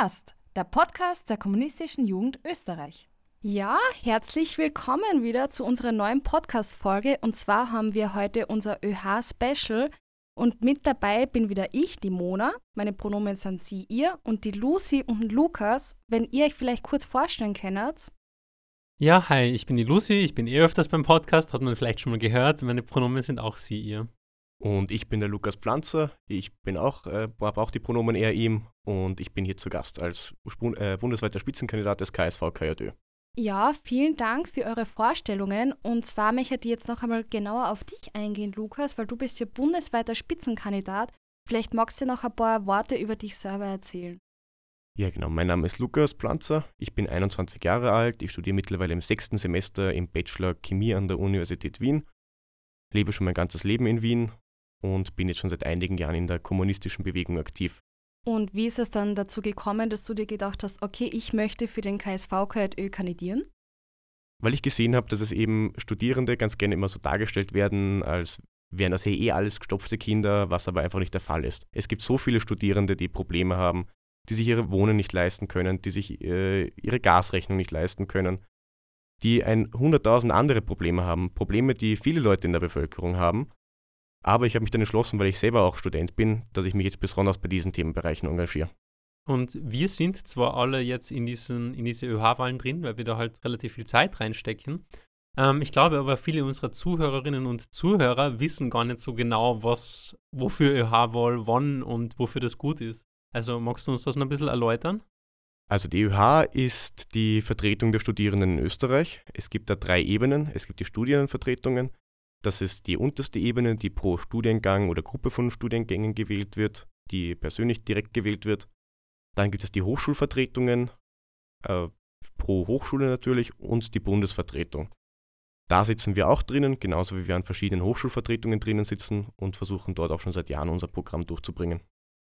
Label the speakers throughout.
Speaker 1: Erst, der Podcast der Kommunistischen Jugend Österreich.
Speaker 2: Ja, herzlich willkommen wieder zu unserer neuen Podcast-Folge. Und zwar haben wir heute unser ÖH-Special. Und mit dabei bin wieder ich, die Mona. Meine Pronomen sind sie, ihr. Und die Lucy und Lukas. Wenn ihr euch vielleicht kurz vorstellen könnt.
Speaker 3: Ja, hi, ich bin die Lucy. Ich bin eh öfters beim Podcast, hat man vielleicht schon mal gehört. Meine Pronomen sind auch sie, ihr.
Speaker 4: Und ich bin der Lukas Pflanzer. Ich bin auch, äh, habe auch die Pronomen er, ihm. Und ich bin hier zu Gast als äh, bundesweiter Spitzenkandidat des KSV KJÖ.
Speaker 2: Ja, vielen Dank für eure Vorstellungen. Und zwar möchte ich jetzt noch einmal genauer auf dich eingehen, Lukas, weil du bist ja bundesweiter Spitzenkandidat. Vielleicht magst du noch ein paar Worte über dich selber erzählen.
Speaker 4: Ja, genau. Mein Name ist Lukas Pflanzer. Ich bin 21 Jahre alt. Ich studiere mittlerweile im sechsten Semester im Bachelor Chemie an der Universität Wien. Lebe schon mein ganzes Leben in Wien und bin jetzt schon seit einigen Jahren in der kommunistischen Bewegung aktiv.
Speaker 2: Und wie ist es dann dazu gekommen, dass du dir gedacht hast, okay, ich möchte für den KSV KJÖ kandidieren?
Speaker 4: Weil ich gesehen habe, dass es eben Studierende ganz gerne immer so dargestellt werden, als wären das eh alles gestopfte Kinder, was aber einfach nicht der Fall ist. Es gibt so viele Studierende, die Probleme haben, die sich ihre Wohnen nicht leisten können, die sich äh, ihre Gasrechnung nicht leisten können, die ein hunderttausend andere Probleme haben, Probleme, die viele Leute in der Bevölkerung haben aber ich habe mich dann entschlossen, weil ich selber auch Student bin, dass ich mich jetzt besonders bei diesen Themenbereichen engagiere.
Speaker 3: Und wir sind zwar alle jetzt in, diesen, in diese ÖH-Wahlen drin, weil wir da halt relativ viel Zeit reinstecken. Ähm, ich glaube aber, viele unserer Zuhörerinnen und Zuhörer wissen gar nicht so genau, was, wofür ÖH-Wahl wann und wofür das gut ist. Also magst du uns das noch ein bisschen erläutern?
Speaker 4: Also die ÖH ist die Vertretung der Studierenden in Österreich. Es gibt da drei Ebenen. Es gibt die Studienvertretungen, das ist die unterste Ebene, die pro Studiengang oder Gruppe von Studiengängen gewählt wird, die persönlich direkt gewählt wird. Dann gibt es die Hochschulvertretungen, äh, pro Hochschule natürlich, und die Bundesvertretung. Da sitzen wir auch drinnen, genauso wie wir an verschiedenen Hochschulvertretungen drinnen sitzen und versuchen dort auch schon seit Jahren unser Programm durchzubringen.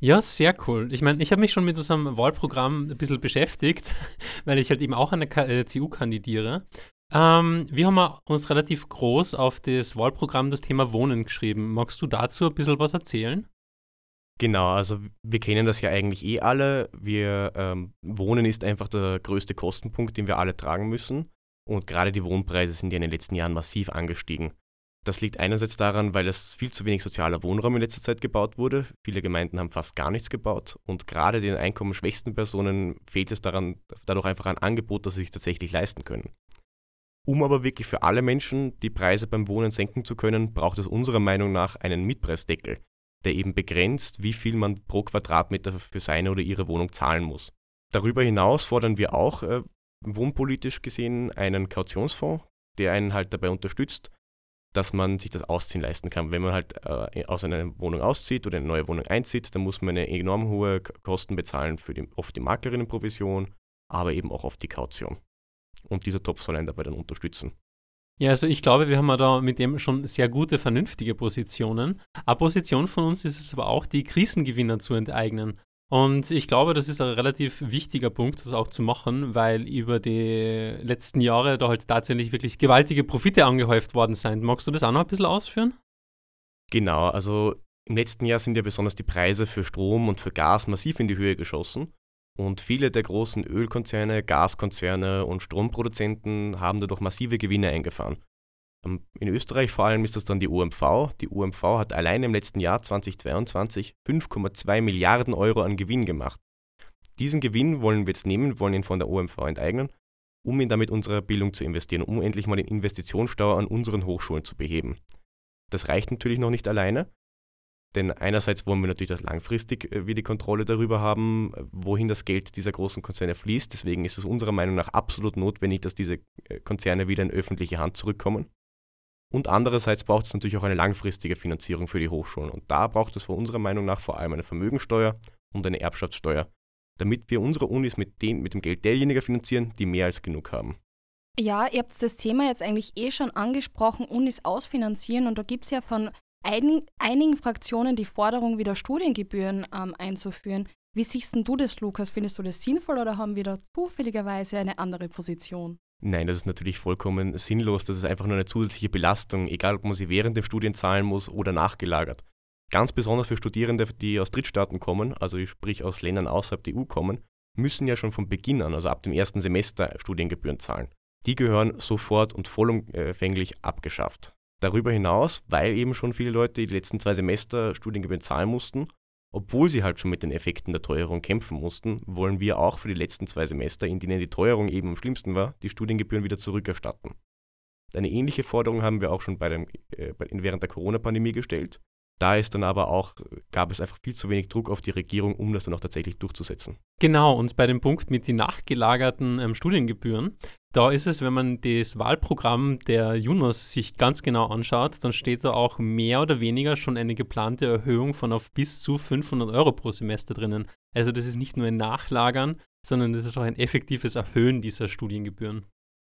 Speaker 3: Ja, sehr cool. Ich meine, ich habe mich schon mit unserem Wahlprogramm ein bisschen beschäftigt, weil ich halt eben auch an der CU äh, kandidiere. Ähm, wir haben uns relativ groß auf das Wahlprogramm das Thema Wohnen geschrieben. Magst du dazu ein bisschen was erzählen?
Speaker 4: Genau, also wir kennen das ja eigentlich eh alle. Wir ähm, Wohnen ist einfach der größte Kostenpunkt, den wir alle tragen müssen. Und gerade die Wohnpreise sind ja in den letzten Jahren massiv angestiegen. Das liegt einerseits daran, weil es viel zu wenig sozialer Wohnraum in letzter Zeit gebaut wurde. Viele Gemeinden haben fast gar nichts gebaut und gerade den einkommensschwächsten Personen fehlt es daran, dadurch einfach ein Angebot, das sie sich tatsächlich leisten können. Um aber wirklich für alle Menschen die Preise beim Wohnen senken zu können, braucht es unserer Meinung nach einen Mietpreisdeckel, der eben begrenzt, wie viel man pro Quadratmeter für seine oder ihre Wohnung zahlen muss. Darüber hinaus fordern wir auch äh, wohnpolitisch gesehen einen Kautionsfonds, der einen halt dabei unterstützt, dass man sich das Ausziehen leisten kann. Wenn man halt äh, aus einer Wohnung auszieht oder in eine neue Wohnung einzieht, dann muss man eine enorm hohe Kosten bezahlen für die, oft die Maklerinnenprovision, aber eben auch oft die Kaution. Und dieser Topf soll einen dabei dann unterstützen.
Speaker 3: Ja, also ich glaube, wir haben da mit dem schon sehr gute, vernünftige Positionen. Eine Position von uns ist es aber auch, die Krisengewinner zu enteignen. Und ich glaube, das ist ein relativ wichtiger Punkt, das auch zu machen, weil über die letzten Jahre da halt tatsächlich wirklich gewaltige Profite angehäuft worden sind. Magst du das auch noch ein bisschen ausführen?
Speaker 4: Genau, also im letzten Jahr sind ja besonders die Preise für Strom und für Gas massiv in die Höhe geschossen. Und viele der großen Ölkonzerne, Gaskonzerne und Stromproduzenten haben dadurch massive Gewinne eingefahren. Ähm, in Österreich vor allem ist das dann die OMV. Die OMV hat allein im letzten Jahr 2022 5,2 Milliarden Euro an Gewinn gemacht. Diesen Gewinn wollen wir jetzt nehmen, wollen ihn von der OMV enteignen, um ihn damit unserer Bildung zu investieren, um endlich mal den Investitionsstau an unseren Hochschulen zu beheben. Das reicht natürlich noch nicht alleine, denn einerseits wollen wir natürlich, dass langfristig äh, wir die Kontrolle darüber haben, wohin das Geld dieser großen Konzerne fließt. Deswegen ist es unserer Meinung nach absolut notwendig, dass diese äh, Konzerne wieder in öffentliche Hand zurückkommen. Und andererseits braucht es natürlich auch eine langfristige Finanzierung für die Hochschulen. Und da braucht es von unserer Meinung nach vor allem eine Vermögensteuer und eine Erbschaftssteuer, damit wir unsere Unis mit, den, mit dem Geld derjenigen finanzieren, die mehr als genug haben.
Speaker 2: Ja, ihr habt das Thema jetzt eigentlich eh schon angesprochen, Unis ausfinanzieren. Und da gibt es ja von einigen, einigen Fraktionen die Forderung, wieder Studiengebühren ähm, einzuführen. Wie siehst du das, Lukas? Findest du das sinnvoll oder haben wir da zufälligerweise eine andere Position?
Speaker 4: Nein, das ist natürlich vollkommen sinnlos. Das ist einfach nur eine zusätzliche Belastung, egal ob man sie während dem Studien zahlen muss oder nachgelagert. Ganz besonders für Studierende, die aus Drittstaaten kommen, also sprich aus Ländern außerhalb der EU kommen, müssen ja schon von Beginn an, also ab dem ersten Semester, Studiengebühren zahlen. Die gehören sofort und vollumfänglich abgeschafft. Darüber hinaus, weil eben schon viele Leute die letzten zwei Semester Studiengebühren zahlen mussten, obwohl sie halt schon mit den Effekten der Teuerung kämpfen mussten, wollen wir auch für die letzten zwei Semester, in denen die Teuerung eben am schlimmsten war, die Studiengebühren wieder zurückerstatten. Eine ähnliche Forderung haben wir auch schon bei dem, äh, während der Corona-Pandemie gestellt. Da ist dann aber auch, gab es einfach viel zu wenig Druck auf die Regierung, um das dann auch tatsächlich durchzusetzen.
Speaker 3: Genau, und bei dem Punkt mit den nachgelagerten ähm, Studiengebühren, da ist es, wenn man das Wahlprogramm der Junos sich ganz genau anschaut, dann steht da auch mehr oder weniger schon eine geplante Erhöhung von auf bis zu 500 Euro pro Semester drinnen. Also das ist nicht nur ein Nachlagern, sondern das ist auch ein effektives Erhöhen dieser Studiengebühren.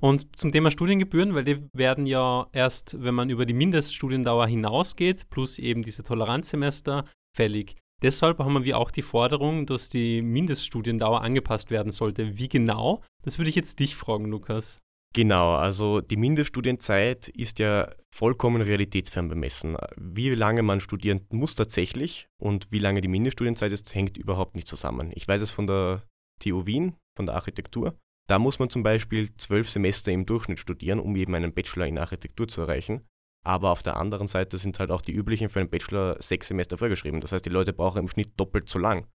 Speaker 3: Und zum Thema Studiengebühren, weil die werden ja erst, wenn man über die Mindeststudiendauer hinausgeht, plus eben diese Toleranzsemester, fällig. Deshalb haben wir auch die Forderung, dass die Mindeststudiendauer angepasst werden sollte. Wie genau? Das würde ich jetzt dich fragen, Lukas.
Speaker 4: Genau, also die Mindeststudienzeit ist ja vollkommen realitätsfern bemessen. Wie lange man studieren muss tatsächlich und wie lange die Mindeststudienzeit ist, hängt überhaupt nicht zusammen. Ich weiß es von der TU Wien, von der Architektur. Da muss man zum Beispiel zwölf Semester im Durchschnitt studieren, um eben einen Bachelor in Architektur zu erreichen. Aber auf der anderen Seite sind halt auch die üblichen für einen Bachelor sechs Semester vorgeschrieben. Das heißt, die Leute brauchen im Schnitt doppelt so lang.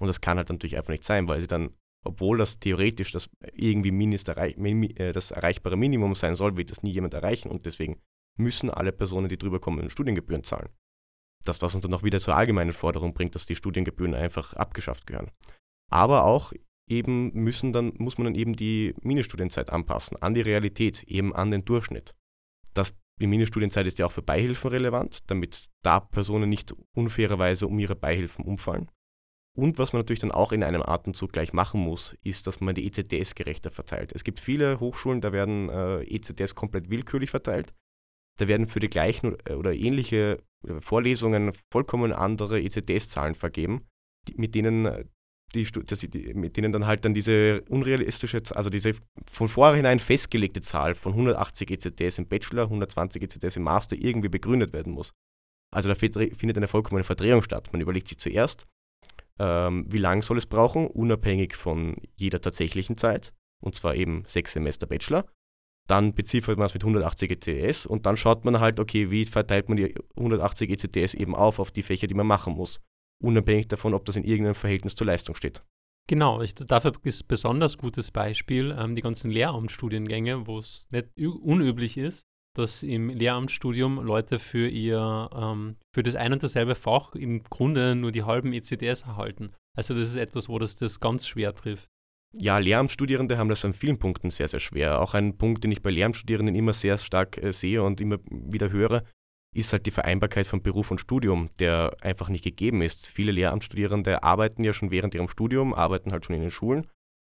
Speaker 4: Und das kann halt natürlich einfach nicht sein, weil sie dann, obwohl das theoretisch das irgendwie äh, das erreichbare Minimum sein soll, wird das nie jemand erreichen und deswegen müssen alle Personen, die drüber kommen, Studiengebühren zahlen. Das, was uns dann auch wieder zur allgemeinen Forderung bringt, dass die Studiengebühren einfach abgeschafft gehören. Aber auch eben müssen dann, muss man dann eben die Ministudienzeit anpassen, an die Realität, eben an den Durchschnitt. Das, die Ministudienzeit ist ja auch für Beihilfen relevant, damit da Personen nicht unfairerweise um ihre Beihilfen umfallen. Und was man natürlich dann auch in einem Atemzug gleich machen muss, ist, dass man die ECTS gerechter verteilt. Es gibt viele Hochschulen, da werden äh, ECTS komplett willkürlich verteilt. Da werden für die gleichen oder ähnliche Vorlesungen vollkommen andere ECTS-Zahlen vergeben, die, mit denen äh, die, die, mit denen dann halt dann diese unrealistische, also diese von vorhinein festgelegte Zahl von 180 ECTS im Bachelor, 120 ECTS im Master irgendwie begründet werden muss. Also da findet eine vollkommene Verdrehung statt. Man überlegt sich zuerst, ähm, wie lange soll es brauchen, unabhängig von jeder tatsächlichen Zeit, und zwar eben sechs Semester Bachelor. Dann beziffert man es mit 180 ECTS und dann schaut man halt, okay, wie verteilt man die 180 ECTS eben auf auf die Fächer, die man machen muss unabhängig davon, ob das in irgendeinem Verhältnis zur Leistung steht.
Speaker 3: Genau, ich, dafür ist ein besonders gutes Beispiel ähm, die ganzen Lehramtsstudiengänge, wo es nicht unüblich ist, dass im Lehramtsstudium Leute für ihr, ähm, für das ein und dasselbe Fach im Grunde nur die halben ECDS erhalten. Also das ist etwas, wo das, das ganz schwer trifft.
Speaker 4: Ja, Lehramtsstudierende haben das an vielen Punkten sehr, sehr schwer. Auch ein Punkt, den ich bei Lehramtsstudierenden immer sehr stark äh, sehe und immer wieder höre, ist halt die Vereinbarkeit von Beruf und Studium, der einfach nicht gegeben ist. Viele Lehramtsstudierende arbeiten ja schon während ihrem Studium, arbeiten halt schon in den Schulen,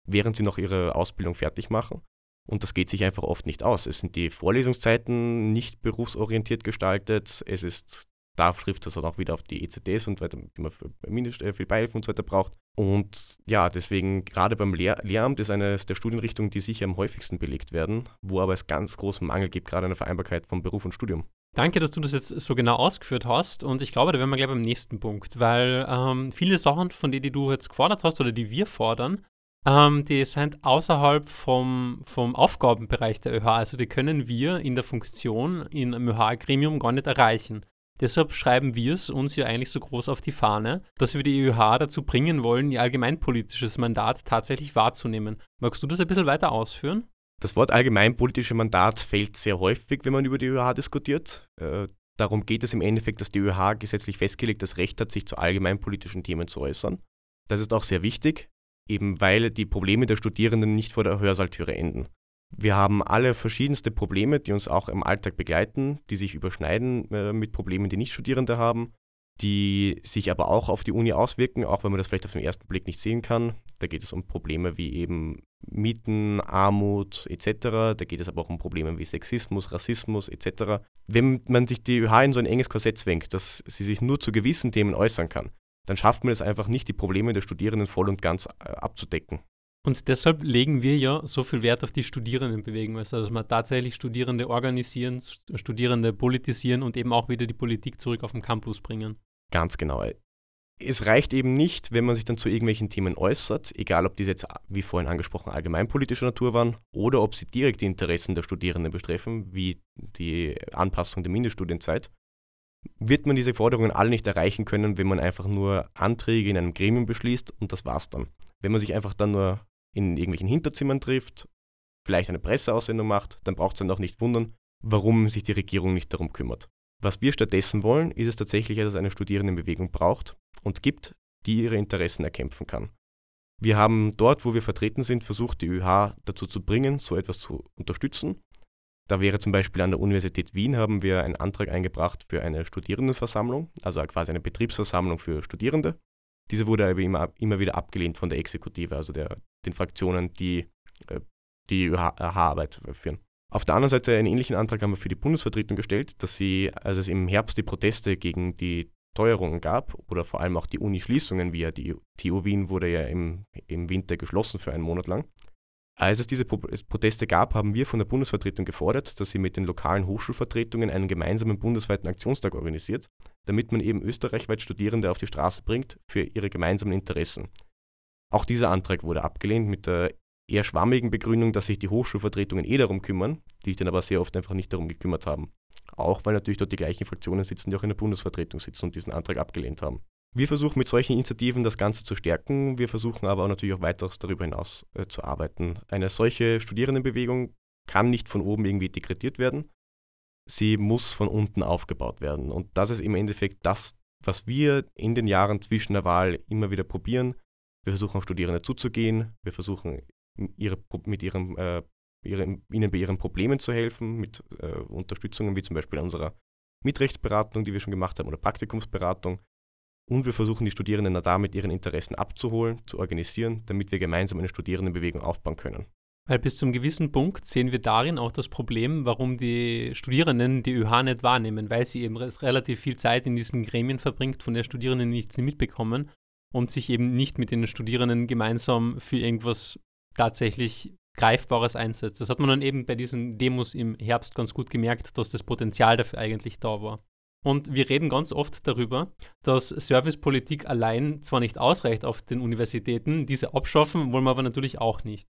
Speaker 4: während sie noch ihre Ausbildung fertig machen. Und das geht sich einfach oft nicht aus. Es sind die Vorlesungszeiten nicht berufsorientiert gestaltet. Es ist, da trifft das dann auch wieder auf die ECDs und weiter, die man für, Mindest, äh, für Beihilfen und so weiter braucht. Und ja, deswegen gerade beim Lehr Lehramt ist eine der Studienrichtungen, die sicher am häufigsten belegt werden, wo aber es ganz großen Mangel gibt, gerade eine Vereinbarkeit von Beruf und Studium.
Speaker 3: Danke, dass du das jetzt so genau ausgeführt hast. Und ich glaube, da wären wir gleich beim nächsten Punkt, weil ähm, viele Sachen, von denen die du jetzt gefordert hast oder die wir fordern, ähm, die sind außerhalb vom, vom Aufgabenbereich der ÖH. Also die können wir in der Funktion in einem ÖH-Gremium gar nicht erreichen. Deshalb schreiben wir es uns ja eigentlich so groß auf die Fahne, dass wir die ÖH dazu bringen wollen, ihr allgemeinpolitisches Mandat tatsächlich wahrzunehmen. Magst du das ein bisschen weiter ausführen?
Speaker 4: Das Wort allgemeinpolitische Mandat fällt sehr häufig, wenn man über die ÖH diskutiert. Äh, darum geht es im Endeffekt, dass die ÖH gesetzlich festgelegt das Recht hat, sich zu allgemeinpolitischen Themen zu äußern. Das ist auch sehr wichtig, eben weil die Probleme der Studierenden nicht vor der Hörsaaltüre enden. Wir haben alle verschiedenste Probleme, die uns auch im Alltag begleiten, die sich überschneiden äh, mit Problemen, die Nicht-Studierende haben, die sich aber auch auf die Uni auswirken, auch wenn man das vielleicht auf den ersten Blick nicht sehen kann. Da geht es um Probleme wie eben Mieten, Armut etc. Da geht es aber auch um Probleme wie Sexismus, Rassismus etc. Wenn man sich die ÖH in so ein enges Korsett zwängt, dass sie sich nur zu gewissen Themen äußern kann, dann schafft man es einfach nicht, die Probleme der Studierenden voll und ganz äh, abzudecken.
Speaker 3: Und deshalb legen wir ja so viel Wert auf die Studierendenbewegung, also dass wir tatsächlich Studierende organisieren, Studierende politisieren und eben auch wieder die Politik zurück auf den Campus bringen.
Speaker 4: Ganz genau. Es reicht eben nicht, wenn man sich dann zu irgendwelchen Themen äußert, egal ob diese jetzt, wie vorhin angesprochen, allgemeinpolitischer Natur waren oder ob sie direkt die Interessen der Studierenden betreffen, wie die Anpassung der Mindeststudienzeit, wird man diese Forderungen alle nicht erreichen können, wenn man einfach nur Anträge in einem Gremium beschließt und das war's dann. Wenn man sich einfach dann nur in irgendwelchen Hinterzimmern trifft, vielleicht eine Presseaussendung macht, dann braucht es dann auch nicht wundern, warum sich die Regierung nicht darum kümmert. Was wir stattdessen wollen, ist es tatsächlich, dass es eine Studierendenbewegung braucht und gibt, die ihre Interessen erkämpfen kann. Wir haben dort, wo wir vertreten sind, versucht, die ÖH dazu zu bringen, so etwas zu unterstützen. Da wäre zum Beispiel an der Universität Wien haben wir einen Antrag eingebracht für eine Studierendenversammlung, also quasi eine Betriebsversammlung für Studierende. Diese wurde aber immer, immer wieder abgelehnt von der Exekutive, also der, den Fraktionen, die äh, die ÖH-Arbeit führen. Auf der anderen Seite einen ähnlichen Antrag haben wir für die Bundesvertretung gestellt, dass sie, als es im Herbst die Proteste gegen die Teuerungen gab oder vor allem auch die Uni-Schließungen, wie ja die TU Wien wurde ja im, im Winter geschlossen für einen Monat lang. Als es diese Proteste gab, haben wir von der Bundesvertretung gefordert, dass sie mit den lokalen Hochschulvertretungen einen gemeinsamen bundesweiten Aktionstag organisiert, damit man eben österreichweit Studierende auf die Straße bringt für ihre gemeinsamen Interessen. Auch dieser Antrag wurde abgelehnt mit der eher schwammigen Begründung, dass sich die Hochschulvertretungen eh darum kümmern, die sich dann aber sehr oft einfach nicht darum gekümmert haben. Auch weil natürlich dort die gleichen Fraktionen sitzen, die auch in der Bundesvertretung sitzen und diesen Antrag abgelehnt haben. Wir versuchen mit solchen Initiativen das Ganze zu stärken. Wir versuchen aber auch natürlich auch weiteres darüber hinaus äh, zu arbeiten. Eine solche Studierendenbewegung kann nicht von oben irgendwie dekretiert werden. Sie muss von unten aufgebaut werden. Und das ist im Endeffekt das, was wir in den Jahren zwischen der Wahl immer wieder probieren. Wir versuchen auf Studierende zuzugehen. Wir versuchen ihre, mit ihrem, äh, ihre, ihnen bei ihren Problemen zu helfen, mit äh, Unterstützungen wie zum Beispiel unserer Mitrechtsberatung, die wir schon gemacht haben, oder Praktikumsberatung. Und wir versuchen die Studierenden damit ihren Interessen abzuholen, zu organisieren, damit wir gemeinsam eine Studierendenbewegung aufbauen können.
Speaker 3: Weil bis zum gewissen Punkt sehen wir darin auch das Problem, warum die Studierenden die ÖH nicht wahrnehmen, weil sie eben relativ viel Zeit in diesen Gremien verbringt, von der Studierenden nichts mitbekommen und sich eben nicht mit den Studierenden gemeinsam für irgendwas tatsächlich Greifbares einsetzt. Das hat man dann eben bei diesen Demos im Herbst ganz gut gemerkt, dass das Potenzial dafür eigentlich da war. Und wir reden ganz oft darüber, dass Servicepolitik allein zwar nicht ausreicht auf den Universitäten, diese abschaffen wollen wir aber natürlich auch nicht.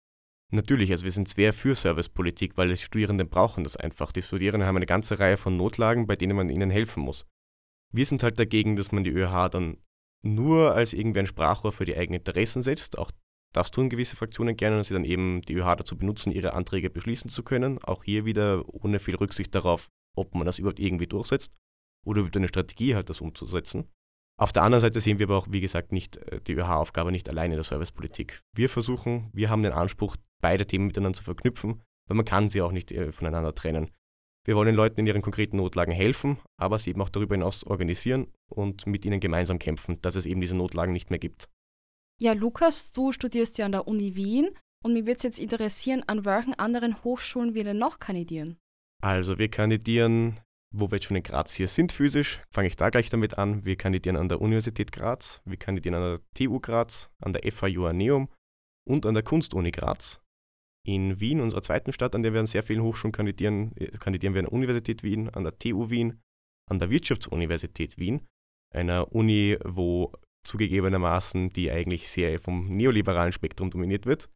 Speaker 4: Natürlich, also wir sind sehr für Servicepolitik, weil die Studierenden brauchen das einfach. Die Studierenden haben eine ganze Reihe von Notlagen, bei denen man ihnen helfen muss. Wir sind halt dagegen, dass man die ÖH dann nur als irgendwie ein Sprachrohr für die eigenen Interessen setzt. Auch das tun gewisse Fraktionen gerne, dass sie dann eben die ÖH dazu benutzen, ihre Anträge beschließen zu können. Auch hier wieder ohne viel Rücksicht darauf, ob man das überhaupt irgendwie durchsetzt oder über eine Strategie hat, das umzusetzen. Auf der anderen Seite sehen wir aber auch, wie gesagt, nicht äh, die ÖH-Aufgabe nicht alleine in der Servicepolitik. Wir versuchen, wir haben den Anspruch, beide Themen miteinander zu verknüpfen, weil man kann sie auch nicht äh, voneinander trennen. Wir wollen den Leuten in ihren konkreten Notlagen helfen, aber sie eben auch darüber hinaus organisieren und mit ihnen gemeinsam kämpfen, dass es eben diese Notlagen nicht mehr gibt.
Speaker 2: Ja, Lukas, du studierst ja an der Uni Wien und mir würde es jetzt interessieren, an welchen anderen Hochschulen wir denn noch kandidieren?
Speaker 4: Also wir kandidieren, wo wir jetzt schon in Graz hier sind physisch, fange ich da gleich damit an. Wir kandidieren an der Universität Graz, wir kandidieren an der TU Graz, an der FH Joanneum und an der Kunstuni Graz. In Wien, unserer zweiten Stadt, an der wir an sehr vielen Hochschulen kandidieren, äh, kandidieren wir an der Universität Wien, an der TU Wien, an der Wirtschaftsuniversität Wien, einer Uni, wo zugegebenermaßen, die eigentlich sehr vom neoliberalen Spektrum dominiert wird.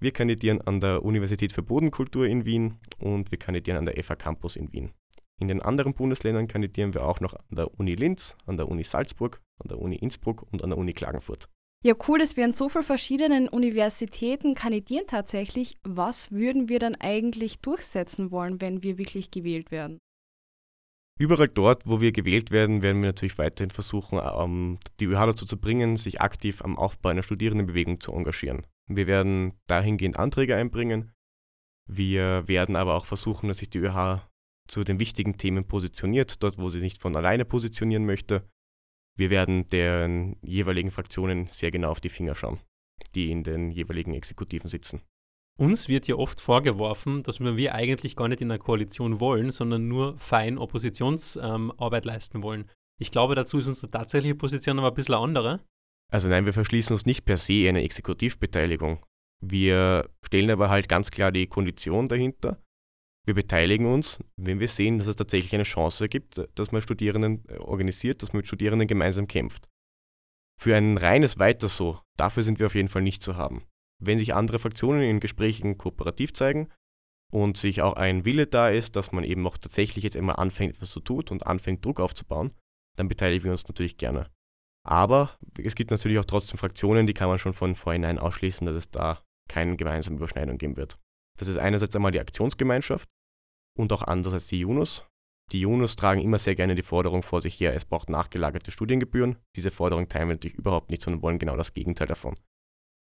Speaker 4: Wir kandidieren an der Universität für Bodenkultur in Wien und wir kandidieren an der FH Campus in Wien. In den anderen Bundesländern kandidieren wir auch noch an der Uni Linz, an der Uni Salzburg, an der Uni Innsbruck und an der Uni Klagenfurt.
Speaker 2: Ja, cool, dass wir an so vielen verschiedenen Universitäten kandidieren tatsächlich. Was würden wir dann eigentlich durchsetzen wollen, wenn wir wirklich gewählt werden?
Speaker 4: Überall dort, wo wir gewählt werden, werden wir natürlich weiterhin versuchen, ähm, die ÖH dazu zu bringen, sich aktiv am Aufbau einer Studierendenbewegung zu engagieren. Wir werden dahingehend Anträge einbringen. Wir werden aber auch versuchen, dass sich die ÖH zu den wichtigen Themen positioniert, dort, wo sie nicht von alleine positionieren möchte. Wir werden den jeweiligen Fraktionen sehr genau auf die Finger schauen, die in den jeweiligen Exekutiven sitzen.
Speaker 3: Uns wird ja oft vorgeworfen, dass wir eigentlich gar nicht in einer Koalition wollen, sondern nur fein Oppositionsarbeit ähm, leisten wollen. Ich glaube, dazu ist unsere tatsächliche Position aber ein bisschen andere.
Speaker 4: Also nein, wir verschließen uns nicht per se eine Exekutivbeteiligung. Wir stellen aber halt ganz klar die Kondition dahinter. Wir beteiligen uns, wenn wir sehen, dass es tatsächlich eine Chance gibt, dass man Studierenden äh, organisiert, dass man mit Studierenden gemeinsam kämpft. Für ein reines Weiter so, dafür sind wir auf jeden Fall nicht zu haben. Wenn sich andere Fraktionen in Gesprächen kooperativ zeigen und sich auch ein Wille da ist, dass man eben auch tatsächlich jetzt immer anfängt, etwas zu tun und anfängt, Druck aufzubauen, dann beteiligen wir uns natürlich gerne. Aber es gibt natürlich auch trotzdem Fraktionen, die kann man schon von vornherein ausschließen, dass es da keine gemeinsame Überschneidung geben wird. Das ist einerseits einmal die Aktionsgemeinschaft und auch andererseits die Junus. Die Junus tragen immer sehr gerne die Forderung vor sich her, es braucht nachgelagerte Studiengebühren. Diese Forderung teilen wir natürlich überhaupt nicht, sondern wollen genau das Gegenteil davon.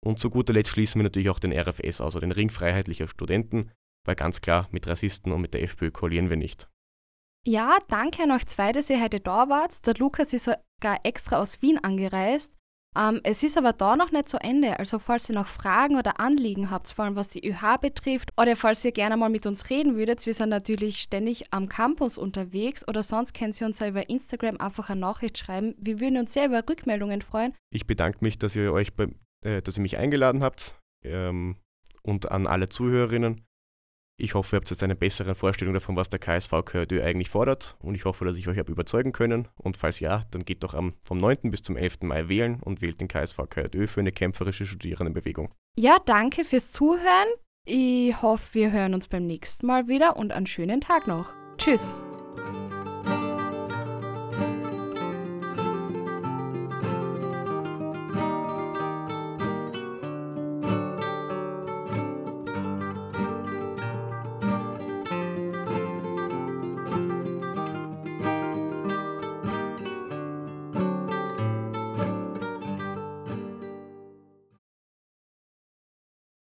Speaker 4: Und zu guter Letzt schließen wir natürlich auch den RFS, also den Ring freiheitlicher Studenten, weil ganz klar, mit Rassisten und mit der FPÖ koalieren wir nicht.
Speaker 2: Ja, danke an euch zwei, dass ihr heute da wart. Der Lukas ist sogar extra aus Wien angereist. Ähm, es ist aber da noch nicht zu Ende. Also falls ihr noch Fragen oder Anliegen habt, vor allem was die ÖH betrifft, oder falls ihr gerne mal mit uns reden würdet, wir sind natürlich ständig am Campus unterwegs oder sonst könnt ihr uns ja über Instagram einfach eine Nachricht schreiben. Wir würden uns sehr über Rückmeldungen freuen.
Speaker 4: Ich bedanke mich, dass ihr euch bei, äh, dass ihr mich eingeladen habt ähm, und an alle Zuhörerinnen. Ich hoffe, ihr habt jetzt eine bessere Vorstellung davon, was der KSV KRD eigentlich fordert und ich hoffe, dass ich euch habe überzeugen können und falls ja, dann geht doch am, vom 9. bis zum 11. Mai wählen und wählt den KSV KRD für eine kämpferische Studierendenbewegung.
Speaker 2: Ja, danke fürs Zuhören. Ich hoffe, wir hören uns beim nächsten Mal wieder und einen schönen Tag noch. Tschüss.